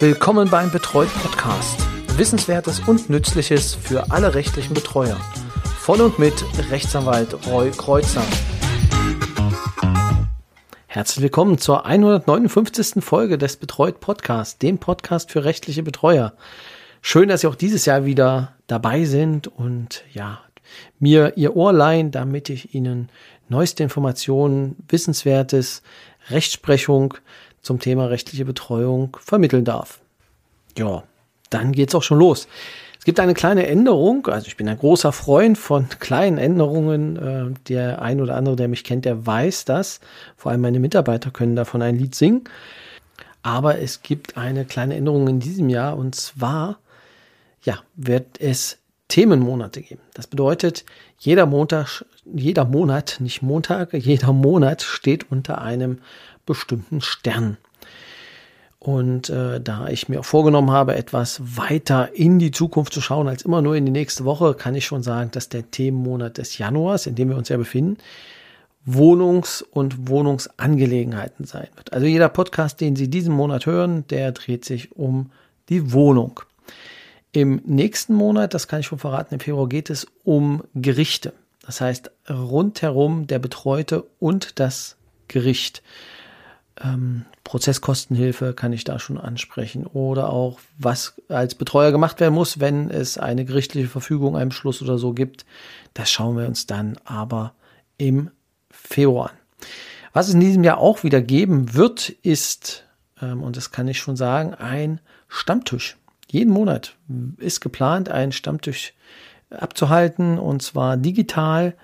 Willkommen beim Betreut Podcast. Wissenswertes und Nützliches für alle rechtlichen Betreuer. Von und mit Rechtsanwalt Roy Kreuzer. Herzlich willkommen zur 159. Folge des Betreut Podcasts, dem Podcast für rechtliche Betreuer. Schön, dass Sie auch dieses Jahr wieder dabei sind und ja, mir Ihr Ohr leihen, damit ich Ihnen neueste Informationen, Wissenswertes, Rechtsprechung zum Thema rechtliche Betreuung vermitteln darf. Ja, dann geht's auch schon los. Es gibt eine kleine Änderung, also ich bin ein großer Freund von kleinen Änderungen. Äh, der ein oder andere, der mich kennt, der weiß das. Vor allem meine Mitarbeiter können davon ein Lied singen. Aber es gibt eine kleine Änderung in diesem Jahr und zwar, ja, wird es Themenmonate geben. Das bedeutet, jeder Montag, jeder Monat, nicht Montag, jeder Monat steht unter einem bestimmten Stern. Und äh, da ich mir vorgenommen habe, etwas weiter in die Zukunft zu schauen als immer nur in die nächste Woche, kann ich schon sagen, dass der Themenmonat des Januars, in dem wir uns ja befinden, Wohnungs- und Wohnungsangelegenheiten sein wird. Also jeder Podcast, den Sie diesen Monat hören, der dreht sich um die Wohnung. Im nächsten Monat, das kann ich schon verraten, im Februar geht es um Gerichte. Das heißt, rundherum der Betreute und das Gericht. Ähm, Prozesskostenhilfe kann ich da schon ansprechen oder auch was als Betreuer gemacht werden muss, wenn es eine gerichtliche Verfügung, einen Beschluss oder so gibt. Das schauen wir uns dann aber im Februar an. Was es in diesem Jahr auch wieder geben wird, ist, ähm, und das kann ich schon sagen, ein Stammtisch. Jeden Monat ist geplant, einen Stammtisch abzuhalten und zwar digital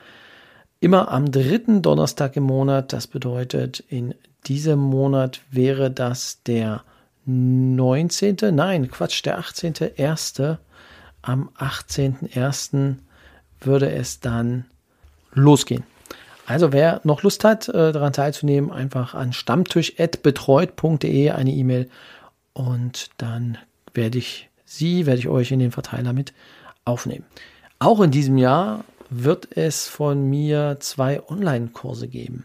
immer am dritten Donnerstag im Monat. Das bedeutet, in diesem Monat wäre das der 19. Nein, Quatsch, der 18.1. Am 18.1. würde es dann losgehen. Also wer noch Lust hat, äh, daran teilzunehmen, einfach an stammtisch.betreut.de eine E-Mail und dann werde ich Sie, werde ich euch in den Verteiler mit aufnehmen. Auch in diesem Jahr wird es von mir zwei Online-Kurse geben.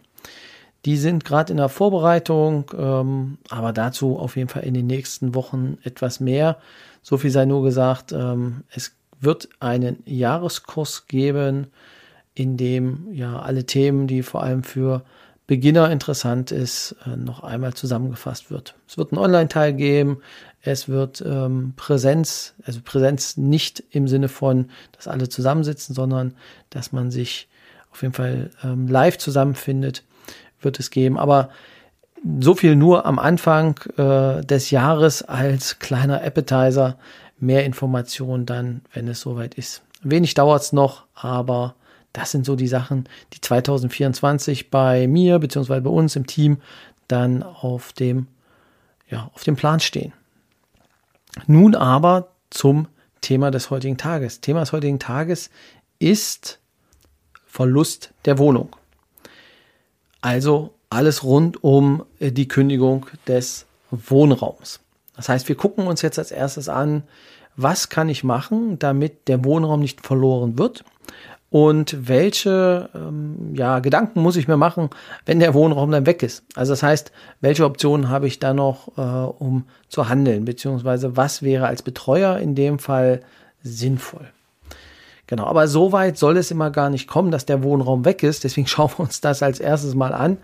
Die sind gerade in der Vorbereitung, ähm, aber dazu auf jeden Fall in den nächsten Wochen etwas mehr. So viel sei nur gesagt, ähm, es wird einen Jahreskurs geben, in dem ja alle Themen, die vor allem für Beginner interessant ist, äh, noch einmal zusammengefasst wird. Es wird einen Online-Teil geben, es wird ähm, Präsenz, also Präsenz nicht im Sinne von, dass alle zusammensitzen, sondern dass man sich auf jeden Fall ähm, live zusammenfindet wird es geben. Aber so viel nur am Anfang äh, des Jahres als kleiner Appetizer. Mehr Informationen dann, wenn es soweit ist. Wenig dauert es noch, aber das sind so die Sachen, die 2024 bei mir beziehungsweise bei uns im Team dann auf dem, ja, auf dem Plan stehen. Nun aber zum Thema des heutigen Tages. Thema des heutigen Tages ist Verlust der Wohnung. Also alles rund um äh, die Kündigung des Wohnraums. Das heißt, wir gucken uns jetzt als erstes an, was kann ich machen, damit der Wohnraum nicht verloren wird und welche ähm, ja, Gedanken muss ich mir machen, wenn der Wohnraum dann weg ist. Also das heißt, welche Optionen habe ich da noch, äh, um zu handeln, beziehungsweise was wäre als Betreuer in dem Fall sinnvoll. Genau, aber so weit soll es immer gar nicht kommen, dass der Wohnraum weg ist. Deswegen schauen wir uns das als erstes mal an,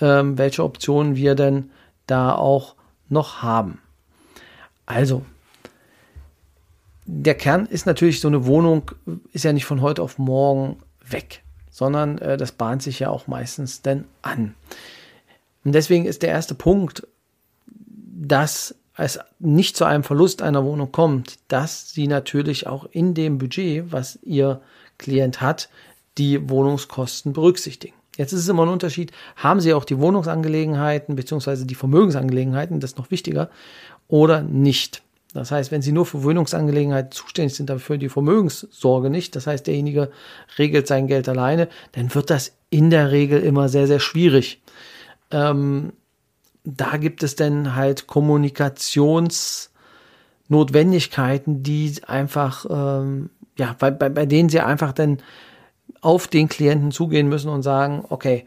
ähm, welche Optionen wir denn da auch noch haben. Also, der Kern ist natürlich, so eine Wohnung ist ja nicht von heute auf morgen weg, sondern äh, das bahnt sich ja auch meistens denn an. Und deswegen ist der erste Punkt, dass es nicht zu einem Verlust einer Wohnung kommt, dass sie natürlich auch in dem Budget, was ihr Klient hat, die Wohnungskosten berücksichtigen. Jetzt ist es immer ein Unterschied, haben Sie auch die Wohnungsangelegenheiten bzw. die Vermögensangelegenheiten, das ist noch wichtiger, oder nicht. Das heißt, wenn Sie nur für Wohnungsangelegenheiten zuständig sind, dafür die Vermögenssorge nicht, das heißt, derjenige regelt sein Geld alleine, dann wird das in der Regel immer sehr, sehr schwierig. Ähm, da gibt es dann halt Kommunikationsnotwendigkeiten, die einfach, ähm, ja, bei, bei, bei denen sie einfach dann auf den Klienten zugehen müssen und sagen, okay,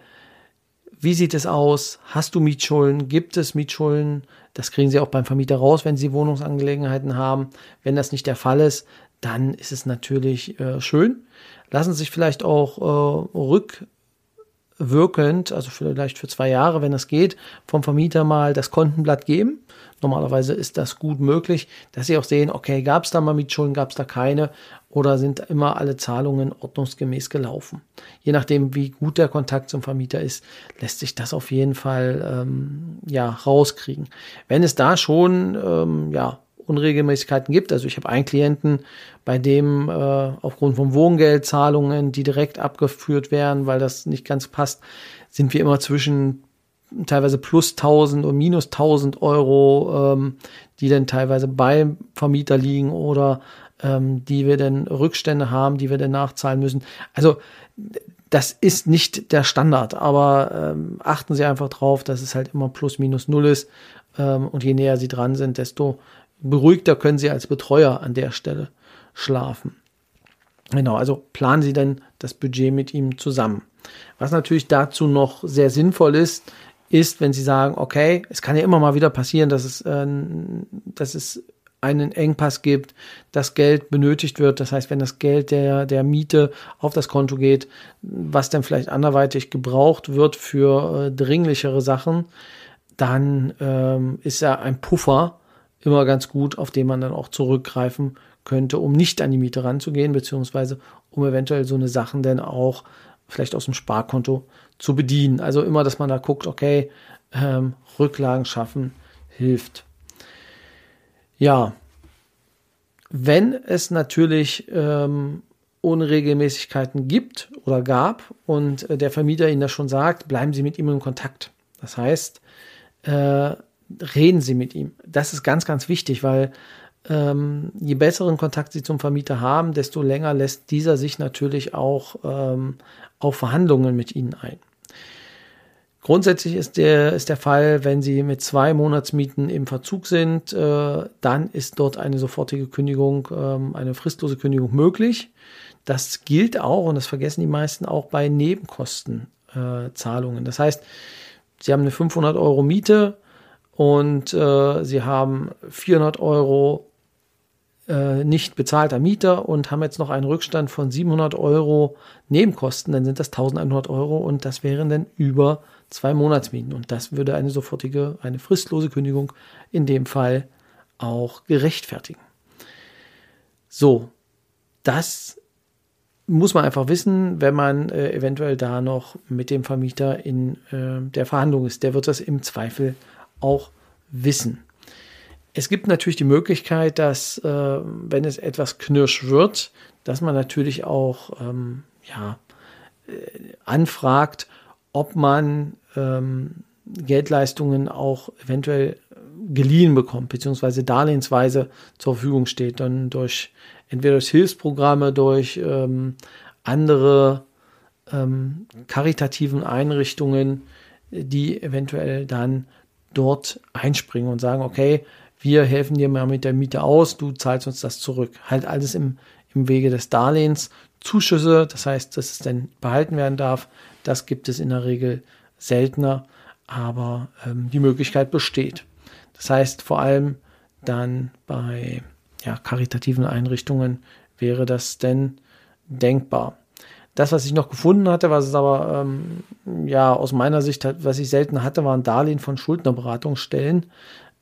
wie sieht es aus? Hast du Mietschulden? Gibt es Mietschulden? Das kriegen Sie auch beim Vermieter raus, wenn Sie Wohnungsangelegenheiten haben. Wenn das nicht der Fall ist, dann ist es natürlich äh, schön. Lassen sich vielleicht auch äh, rückwirkend, also vielleicht für zwei Jahre, wenn das geht, vom Vermieter mal das Kontenblatt geben. Normalerweise ist das gut möglich, dass Sie auch sehen, okay, gab es da mal Mietschulden, gab es da keine oder sind immer alle Zahlungen ordnungsgemäß gelaufen. Je nachdem, wie gut der Kontakt zum Vermieter ist, lässt sich das auf jeden Fall ähm, ja rauskriegen. Wenn es da schon ähm, ja Unregelmäßigkeiten gibt, also ich habe einen Klienten, bei dem äh, aufgrund von Wohngeldzahlungen, die direkt abgeführt werden, weil das nicht ganz passt, sind wir immer zwischen teilweise plus 1000 und minus 1000 Euro, ähm, die dann teilweise beim Vermieter liegen oder ähm, die wir dann Rückstände haben, die wir dann nachzahlen müssen. Also das ist nicht der Standard, aber ähm, achten Sie einfach drauf, dass es halt immer plus minus null ist ähm, und je näher Sie dran sind, desto beruhigter können Sie als Betreuer an der Stelle schlafen. Genau, also planen Sie dann das Budget mit ihm zusammen. Was natürlich dazu noch sehr sinnvoll ist, ist, wenn Sie sagen, okay, es kann ja immer mal wieder passieren, dass es, äh, dass es einen Engpass gibt, das Geld benötigt wird. Das heißt, wenn das Geld der, der Miete auf das Konto geht, was dann vielleicht anderweitig gebraucht wird für äh, dringlichere Sachen, dann ähm, ist ja ein Puffer immer ganz gut, auf den man dann auch zurückgreifen könnte, um nicht an die Miete ranzugehen, beziehungsweise um eventuell so eine Sachen dann auch vielleicht aus dem Sparkonto zu bedienen. Also immer, dass man da guckt, okay, ähm, Rücklagen schaffen hilft. Ja, wenn es natürlich ähm, Unregelmäßigkeiten gibt oder gab und äh, der Vermieter Ihnen das schon sagt, bleiben Sie mit ihm in Kontakt. Das heißt, äh, reden Sie mit ihm. Das ist ganz, ganz wichtig, weil ähm, je besseren Kontakt Sie zum Vermieter haben, desto länger lässt dieser sich natürlich auch ähm, auf Verhandlungen mit Ihnen ein. Grundsätzlich ist der, ist der Fall, wenn Sie mit zwei Monatsmieten im Verzug sind, äh, dann ist dort eine sofortige Kündigung, ähm, eine fristlose Kündigung möglich. Das gilt auch, und das vergessen die meisten auch bei Nebenkostenzahlungen. Äh, das heißt, Sie haben eine 500 Euro Miete und äh, Sie haben 400 Euro äh, nicht bezahlter Mieter und haben jetzt noch einen Rückstand von 700 Euro Nebenkosten, dann sind das 1100 Euro und das wären dann über zwei Monatsmieten. Und das würde eine sofortige, eine fristlose Kündigung in dem Fall auch gerechtfertigen. So, das muss man einfach wissen, wenn man äh, eventuell da noch mit dem Vermieter in äh, der Verhandlung ist. Der wird das im Zweifel auch wissen. Es gibt natürlich die Möglichkeit, dass, äh, wenn es etwas knirsch wird, dass man natürlich auch ähm, ja, äh, anfragt, ob man ähm, Geldleistungen auch eventuell geliehen bekommt, beziehungsweise darlehensweise zur Verfügung steht, dann durch entweder durch Hilfsprogramme, durch ähm, andere ähm, karitativen Einrichtungen, die eventuell dann dort einspringen und sagen, okay, wir helfen dir mal mit der Miete aus, du zahlst uns das zurück. Halt alles im, im Wege des Darlehens. Zuschüsse, das heißt, dass es dann behalten werden darf, das gibt es in der Regel seltener, aber ähm, die Möglichkeit besteht. Das heißt, vor allem dann bei ja, karitativen Einrichtungen wäre das denn denkbar. Das, was ich noch gefunden hatte, was es aber ähm, ja aus meiner Sicht, was ich selten hatte, waren Darlehen von Schuldnerberatungsstellen.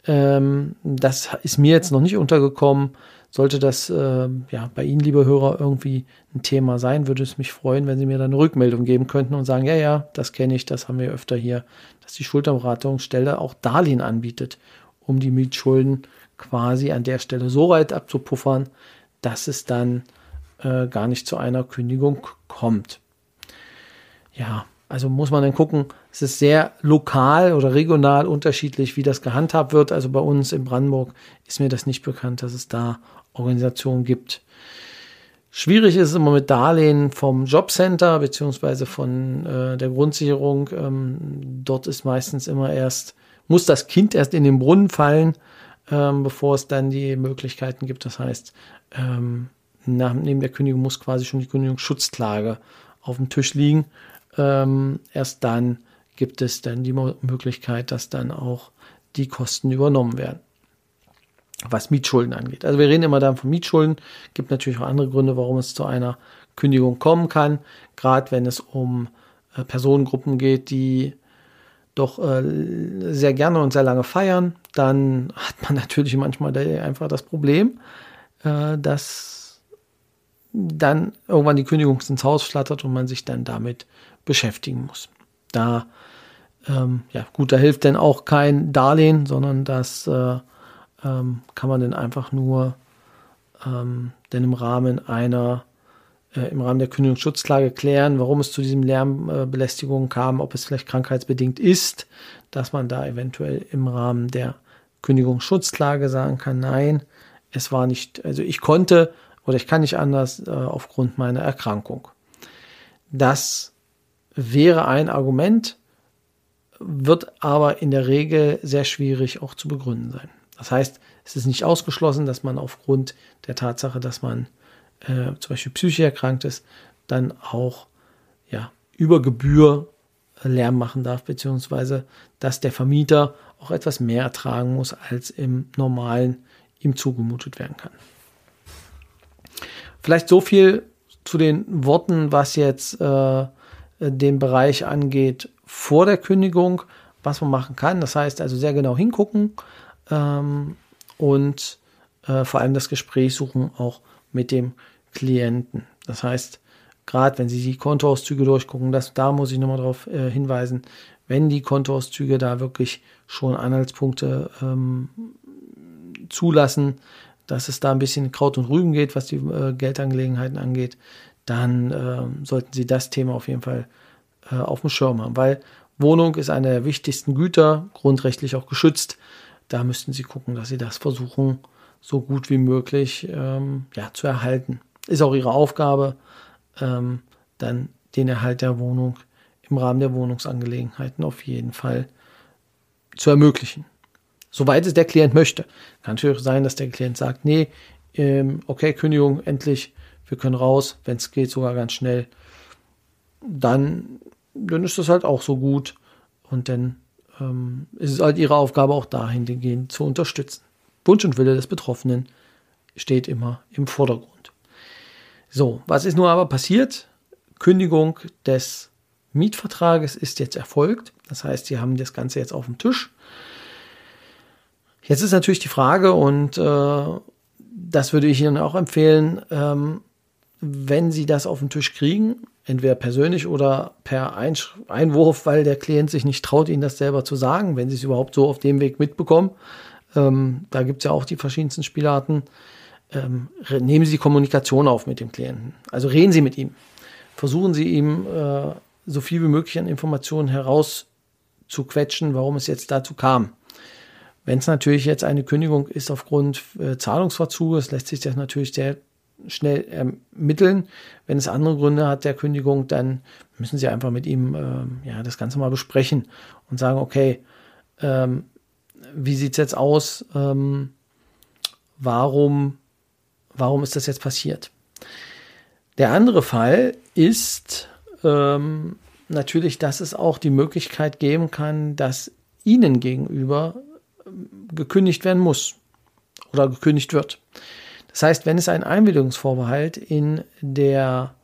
Ähm, das ist mir jetzt noch nicht untergekommen. Sollte das äh, ja bei Ihnen, liebe Hörer, irgendwie ein Thema sein, würde es mich freuen, wenn Sie mir dann eine Rückmeldung geben könnten und sagen, ja, ja, das kenne ich, das haben wir öfter hier, dass die Schulterberatungsstelle auch Darlehen anbietet, um die Mietschulden quasi an der Stelle so weit abzupuffern, dass es dann äh, gar nicht zu einer Kündigung kommt. Ja, also muss man dann gucken, es ist sehr lokal oder regional unterschiedlich, wie das gehandhabt wird. Also bei uns in Brandenburg ist mir das nicht bekannt, dass es da Organisationen gibt. Schwierig ist es immer mit Darlehen vom Jobcenter beziehungsweise von äh, der Grundsicherung. Ähm, dort ist meistens immer erst, muss das Kind erst in den Brunnen fallen, ähm, bevor es dann die Möglichkeiten gibt. Das heißt, ähm, nach, neben der Kündigung muss quasi schon die Kündigungsschutzklage auf dem Tisch liegen. Ähm, erst dann gibt es dann die Möglichkeit, dass dann auch die Kosten übernommen werden. Was Mietschulden angeht. Also wir reden immer dann von Mietschulden. Gibt natürlich auch andere Gründe, warum es zu einer Kündigung kommen kann. Gerade wenn es um äh, Personengruppen geht, die doch äh, sehr gerne und sehr lange feiern, dann hat man natürlich manchmal einfach das Problem, äh, dass dann irgendwann die Kündigung ins Haus flattert und man sich dann damit beschäftigen muss. Da, ähm, ja, gut, da hilft dann auch kein Darlehen, sondern das äh, ähm, kann man dann einfach nur ähm, denn im Rahmen einer äh, im Rahmen der Kündigungsschutzklage klären, warum es zu diesem Lärmbelästigung kam, ob es vielleicht krankheitsbedingt ist, dass man da eventuell im Rahmen der Kündigungsschutzklage sagen kann, nein, es war nicht, also ich konnte oder ich kann nicht anders äh, aufgrund meiner Erkrankung. Das wäre ein Argument, wird aber in der Regel sehr schwierig auch zu begründen sein. Das heißt, es ist nicht ausgeschlossen, dass man aufgrund der Tatsache, dass man äh, zum Beispiel psychisch erkrankt ist, dann auch ja, über Gebühr Lärm machen darf, beziehungsweise dass der Vermieter auch etwas mehr ertragen muss, als im normalen ihm zugemutet werden kann. Vielleicht so viel zu den Worten, was jetzt äh, den Bereich angeht vor der Kündigung, was man machen kann. Das heißt also sehr genau hingucken ähm, und äh, vor allem das Gespräch suchen, auch mit dem Klienten. Das heißt, gerade wenn Sie die Kontoauszüge durchgucken, das, da muss ich nochmal darauf äh, hinweisen, wenn die Kontoauszüge da wirklich schon Anhaltspunkte ähm, zulassen, dass es da ein bisschen Kraut und Rüben geht, was die äh, Geldangelegenheiten angeht, dann äh, sollten Sie das Thema auf jeden Fall äh, auf dem Schirm haben, weil Wohnung ist eine der wichtigsten Güter, grundrechtlich auch geschützt. Da müssten Sie gucken, dass Sie das versuchen, so gut wie möglich ähm, ja, zu erhalten ist auch ihre Aufgabe, ähm, dann den Erhalt der Wohnung im Rahmen der Wohnungsangelegenheiten auf jeden Fall zu ermöglichen. Soweit es der Klient möchte. Kann natürlich sein, dass der Klient sagt, nee, ähm, okay, Kündigung, endlich, wir können raus, wenn es geht, sogar ganz schnell. Dann, dann ist das halt auch so gut. Und dann ähm, ist es halt ihre Aufgabe, auch dahingehend zu unterstützen. Wunsch und Wille des Betroffenen steht immer im Vordergrund. So, was ist nun aber passiert? Kündigung des Mietvertrages ist jetzt erfolgt. Das heißt, Sie haben das Ganze jetzt auf dem Tisch. Jetzt ist natürlich die Frage, und äh, das würde ich Ihnen auch empfehlen, ähm, wenn Sie das auf den Tisch kriegen, entweder persönlich oder per Einwurf, weil der Klient sich nicht traut, Ihnen das selber zu sagen, wenn Sie es überhaupt so auf dem Weg mitbekommen. Ähm, da gibt es ja auch die verschiedensten Spielarten ähm, nehmen Sie die Kommunikation auf mit dem Klienten. Also reden Sie mit ihm. Versuchen Sie ihm äh, so viel wie möglich an Informationen herauszuquetschen, warum es jetzt dazu kam. Wenn es natürlich jetzt eine Kündigung ist aufgrund äh, Zahlungsverzuges, lässt sich das natürlich sehr schnell ermitteln. Wenn es andere Gründe hat der Kündigung, dann müssen Sie einfach mit ihm äh, ja, das Ganze mal besprechen und sagen, okay, ähm, wie sieht es jetzt aus? Ähm, warum warum ist das jetzt passiert? Der andere Fall ist ähm, natürlich, dass es auch die Möglichkeit geben kann, dass Ihnen gegenüber gekündigt werden muss oder gekündigt wird. Das heißt, wenn es einen Einwilligungsvorbehalt in der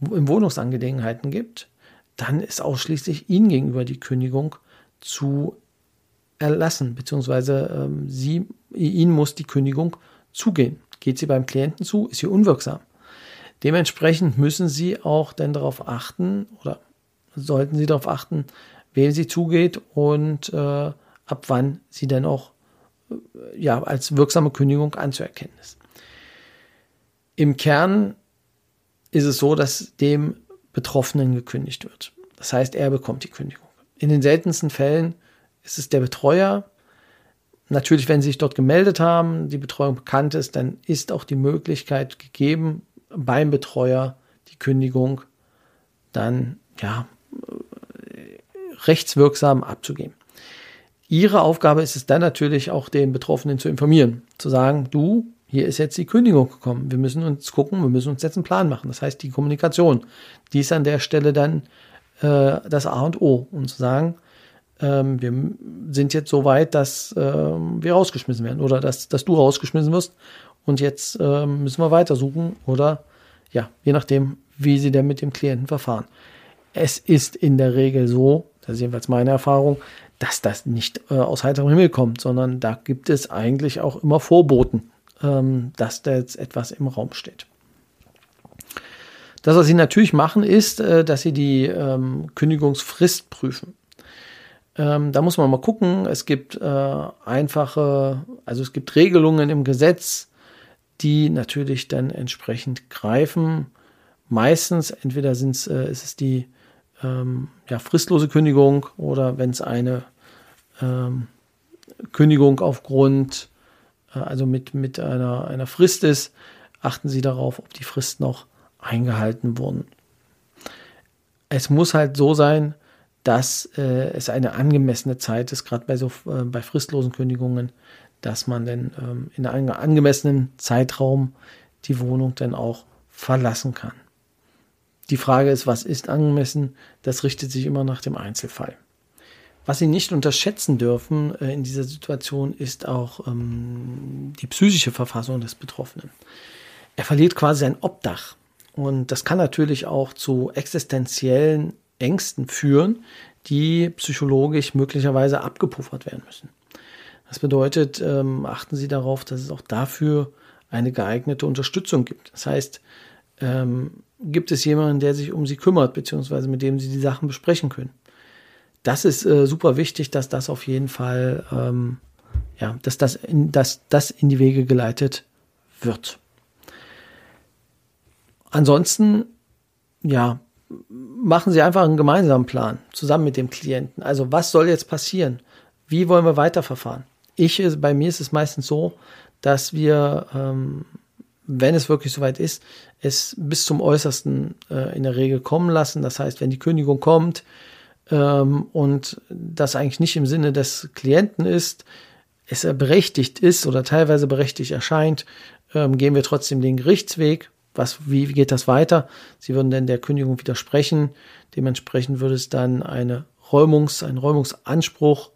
in Wohnungsangelegenheiten gibt, dann ist ausschließlich Ihnen gegenüber die Kündigung zu erlassen, beziehungsweise ähm, sie, Ihnen muss die Kündigung zugehen. Geht sie beim Klienten zu, ist sie unwirksam. Dementsprechend müssen Sie auch dann darauf achten oder sollten Sie darauf achten, wem sie zugeht und äh, ab wann sie dann auch äh, ja, als wirksame Kündigung anzuerkennen ist. Im Kern ist es so, dass dem Betroffenen gekündigt wird. Das heißt, er bekommt die Kündigung. In den seltensten Fällen ist es der Betreuer, Natürlich, wenn Sie sich dort gemeldet haben, die Betreuung bekannt ist, dann ist auch die Möglichkeit gegeben, beim Betreuer die Kündigung dann ja rechtswirksam abzugeben. Ihre Aufgabe ist es dann natürlich auch den Betroffenen zu informieren, zu sagen, du, hier ist jetzt die Kündigung gekommen, wir müssen uns gucken, wir müssen uns jetzt einen Plan machen. Das heißt, die Kommunikation, die ist an der Stelle dann äh, das A und O und zu sagen, ähm, wir sind jetzt so weit, dass ähm, wir rausgeschmissen werden oder dass, dass du rausgeschmissen wirst und jetzt ähm, müssen wir weitersuchen oder ja, je nachdem, wie sie denn mit dem Klienten verfahren. Es ist in der Regel so, das ist jedenfalls meine Erfahrung, dass das nicht äh, aus heiterem Himmel kommt, sondern da gibt es eigentlich auch immer Vorboten, ähm, dass da jetzt etwas im Raum steht. Das, was sie natürlich machen, ist, äh, dass sie die ähm, Kündigungsfrist prüfen. Ähm, da muss man mal gucken. Es gibt äh, einfache, also es gibt Regelungen im Gesetz, die natürlich dann entsprechend greifen. Meistens, entweder sind's, äh, ist es die ähm, ja, fristlose Kündigung oder wenn es eine ähm, Kündigung aufgrund, äh, also mit, mit einer, einer Frist ist, achten Sie darauf, ob die Frist noch eingehalten wurden. Es muss halt so sein, dass äh, es eine angemessene Zeit ist, gerade bei so äh, bei fristlosen Kündigungen, dass man dann ähm, in einem angemessenen Zeitraum die Wohnung dann auch verlassen kann. Die Frage ist, was ist angemessen? Das richtet sich immer nach dem Einzelfall. Was Sie nicht unterschätzen dürfen äh, in dieser Situation ist auch ähm, die psychische Verfassung des Betroffenen. Er verliert quasi sein Obdach. Und das kann natürlich auch zu existenziellen Ängsten führen, die psychologisch möglicherweise abgepuffert werden müssen. Das bedeutet, ähm, achten Sie darauf, dass es auch dafür eine geeignete Unterstützung gibt. Das heißt, ähm, gibt es jemanden, der sich um Sie kümmert, beziehungsweise mit dem Sie die Sachen besprechen können. Das ist äh, super wichtig, dass das auf jeden Fall, ähm, ja, dass das in, dass das in die Wege geleitet wird. Ansonsten, ja, machen Sie einfach einen gemeinsamen Plan zusammen mit dem Klienten. Also was soll jetzt passieren? Wie wollen wir weiterverfahren? Ich, bei mir ist es meistens so, dass wir, ähm, wenn es wirklich soweit ist, es bis zum Äußersten äh, in der Regel kommen lassen. Das heißt, wenn die Kündigung kommt ähm, und das eigentlich nicht im Sinne des Klienten ist, es berechtigt ist oder teilweise berechtigt erscheint, ähm, gehen wir trotzdem den Gerichtsweg was, wie, geht das weiter? Sie würden dann der Kündigung widersprechen. Dementsprechend würde es dann eine Räumungs, einen Räumungsanspruch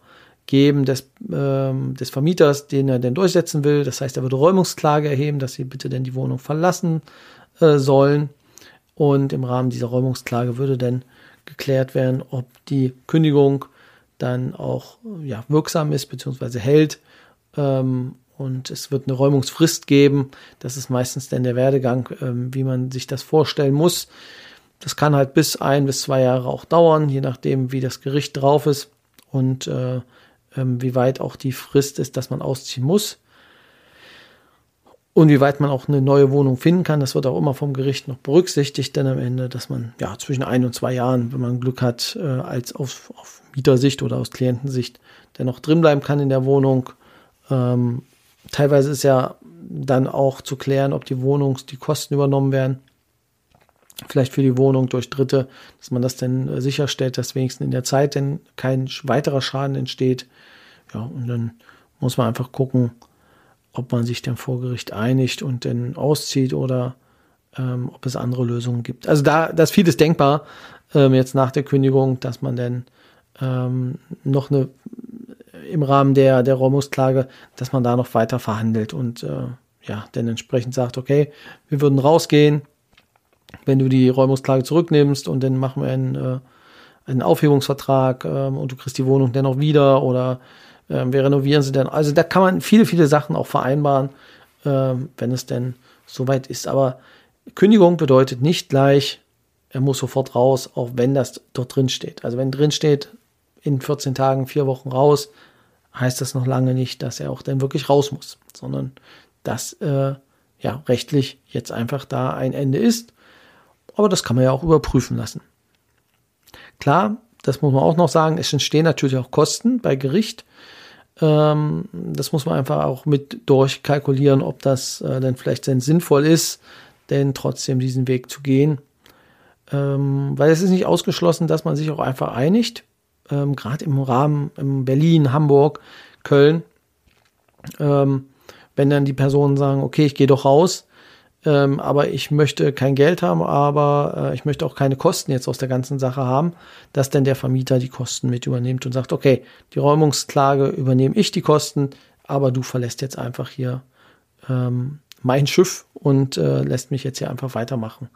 geben des, ähm, des Vermieters, den er denn durchsetzen will. Das heißt, er würde Räumungsklage erheben, dass sie bitte denn die Wohnung verlassen äh, sollen. Und im Rahmen dieser Räumungsklage würde dann geklärt werden, ob die Kündigung dann auch ja, wirksam ist bzw. hält ähm, und es wird eine Räumungsfrist geben. Das ist meistens dann der Werdegang, ähm, wie man sich das vorstellen muss. Das kann halt bis ein bis zwei Jahre auch dauern, je nachdem, wie das Gericht drauf ist und äh, ähm, wie weit auch die Frist ist, dass man ausziehen muss. Und wie weit man auch eine neue Wohnung finden kann, das wird auch immer vom Gericht noch berücksichtigt, denn am Ende, dass man ja zwischen ein und zwei Jahren, wenn man Glück hat, äh, als auf, auf Mietersicht oder aus Klientensicht, dennoch drinbleiben kann in der Wohnung. Ähm, Teilweise ist ja dann auch zu klären, ob die Wohnungs, die Kosten übernommen werden. Vielleicht für die Wohnung durch Dritte, dass man das dann äh, sicherstellt, dass wenigstens in der Zeit denn kein weiterer Schaden entsteht. Ja, und dann muss man einfach gucken, ob man sich dann vor Gericht einigt und dann auszieht oder ähm, ob es andere Lösungen gibt. Also da, da ist vieles denkbar ähm, jetzt nach der Kündigung, dass man dann ähm, noch eine im Rahmen der, der Räumungsklage, dass man da noch weiter verhandelt und äh, ja, dann entsprechend sagt, okay, wir würden rausgehen, wenn du die Räumungsklage zurücknimmst und dann machen wir einen, äh, einen Aufhebungsvertrag äh, und du kriegst die Wohnung dennoch wieder oder äh, wir renovieren sie dann. Also da kann man viele, viele Sachen auch vereinbaren, äh, wenn es denn soweit ist. Aber Kündigung bedeutet nicht gleich, er muss sofort raus, auch wenn das dort drin steht. Also wenn drin steht, in 14 Tagen, vier Wochen raus, heißt das noch lange nicht, dass er auch dann wirklich raus muss, sondern dass äh, ja rechtlich jetzt einfach da ein Ende ist. Aber das kann man ja auch überprüfen lassen. Klar, das muss man auch noch sagen, es entstehen natürlich auch Kosten bei Gericht. Ähm, das muss man einfach auch mit durchkalkulieren, ob das äh, dann vielleicht dann sinnvoll ist, denn trotzdem diesen Weg zu gehen. Ähm, weil es ist nicht ausgeschlossen, dass man sich auch einfach einigt ähm, gerade im Rahmen in Berlin, Hamburg, Köln, ähm, wenn dann die Personen sagen, okay, ich gehe doch raus, ähm, aber ich möchte kein Geld haben, aber äh, ich möchte auch keine Kosten jetzt aus der ganzen Sache haben, dass denn der Vermieter die Kosten mit übernimmt und sagt, okay, die Räumungsklage übernehme ich die Kosten, aber du verlässt jetzt einfach hier ähm, mein Schiff und äh, lässt mich jetzt hier einfach weitermachen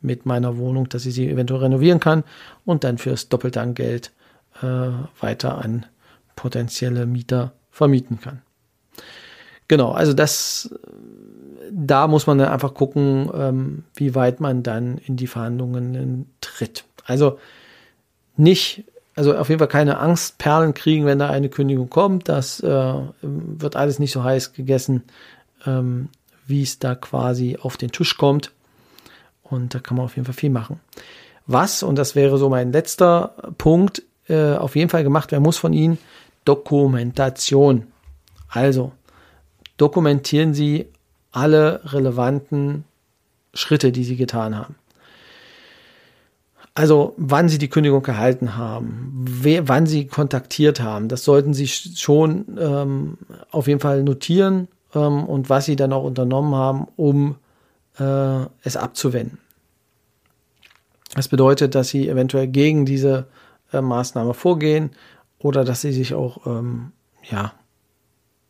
mit meiner Wohnung, dass ich sie eventuell renovieren kann und dann fürs doppelte an Geld äh, weiter an potenzielle Mieter vermieten kann. Genau, also das da muss man dann einfach gucken, ähm, wie weit man dann in die Verhandlungen tritt. Also nicht, also auf jeden Fall keine Angstperlen kriegen, wenn da eine Kündigung kommt. Das äh, wird alles nicht so heiß gegessen, ähm, wie es da quasi auf den Tisch kommt. Und da kann man auf jeden Fall viel machen. Was, und das wäre so mein letzter Punkt, äh, auf jeden Fall gemacht werden muss von Ihnen, Dokumentation. Also, dokumentieren Sie alle relevanten Schritte, die sie getan haben. Also wann sie die Kündigung gehalten haben, wer, wann sie kontaktiert haben, das sollten sie schon ähm, auf jeden Fall notieren ähm, und was sie dann auch unternommen haben, um äh, es abzuwenden. Das bedeutet, dass sie eventuell gegen diese äh, Maßnahme vorgehen oder dass sie sich auch ähm, ja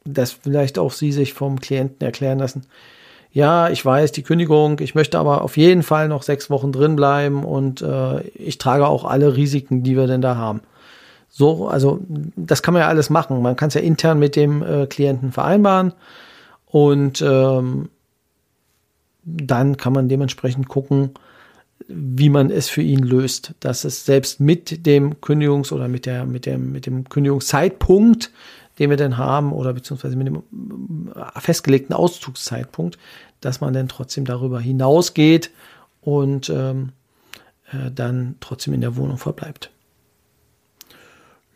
dass vielleicht auch Sie sich vom Klienten erklären lassen, ja, ich weiß die Kündigung, ich möchte aber auf jeden Fall noch sechs Wochen drin bleiben und äh, ich trage auch alle Risiken, die wir denn da haben. So, also das kann man ja alles machen. Man kann es ja intern mit dem äh, Klienten vereinbaren und ähm, dann kann man dementsprechend gucken, wie man es für ihn löst, dass es selbst mit dem Kündigungs- oder mit der mit dem mit dem Kündigungszeitpunkt den wir denn haben, oder beziehungsweise mit dem äh, festgelegten Auszugszeitpunkt, dass man dann trotzdem darüber hinausgeht und ähm, äh, dann trotzdem in der Wohnung verbleibt.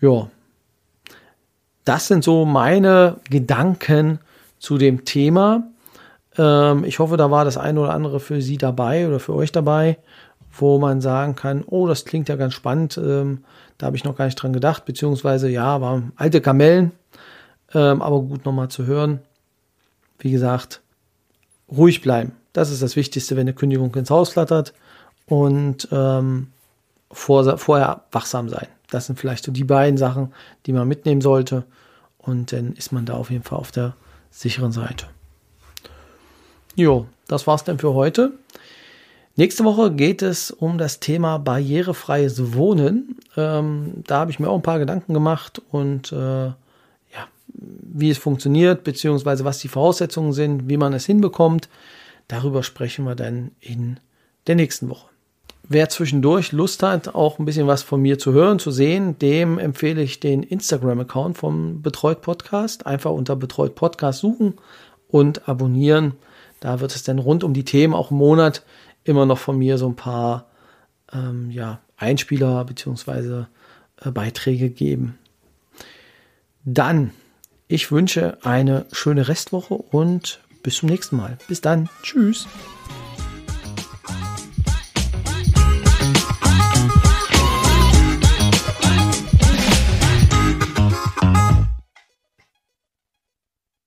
Ja, das sind so meine Gedanken zu dem Thema. Ähm, ich hoffe, da war das eine oder andere für Sie dabei oder für euch dabei, wo man sagen kann, oh, das klingt ja ganz spannend, ähm, da habe ich noch gar nicht dran gedacht, beziehungsweise ja, waren alte Kamellen, ähm, aber gut nochmal zu hören. Wie gesagt, ruhig bleiben. Das ist das Wichtigste, wenn eine Kündigung ins Haus flattert. Und ähm, vor, vorher wachsam sein. Das sind vielleicht so die beiden Sachen, die man mitnehmen sollte. Und dann ist man da auf jeden Fall auf der sicheren Seite. Jo, das war's dann für heute. Nächste Woche geht es um das Thema barrierefreies Wohnen. Ähm, da habe ich mir auch ein paar Gedanken gemacht und äh, wie es funktioniert, beziehungsweise was die Voraussetzungen sind, wie man es hinbekommt. Darüber sprechen wir dann in der nächsten Woche. Wer zwischendurch Lust hat, auch ein bisschen was von mir zu hören, zu sehen, dem empfehle ich den Instagram-Account vom Betreut Podcast. Einfach unter Betreut Podcast suchen und abonnieren. Da wird es dann rund um die Themen auch im Monat immer noch von mir so ein paar ähm, ja, Einspieler beziehungsweise äh, Beiträge geben. Dann ich wünsche eine schöne Restwoche und bis zum nächsten Mal. Bis dann. Tschüss.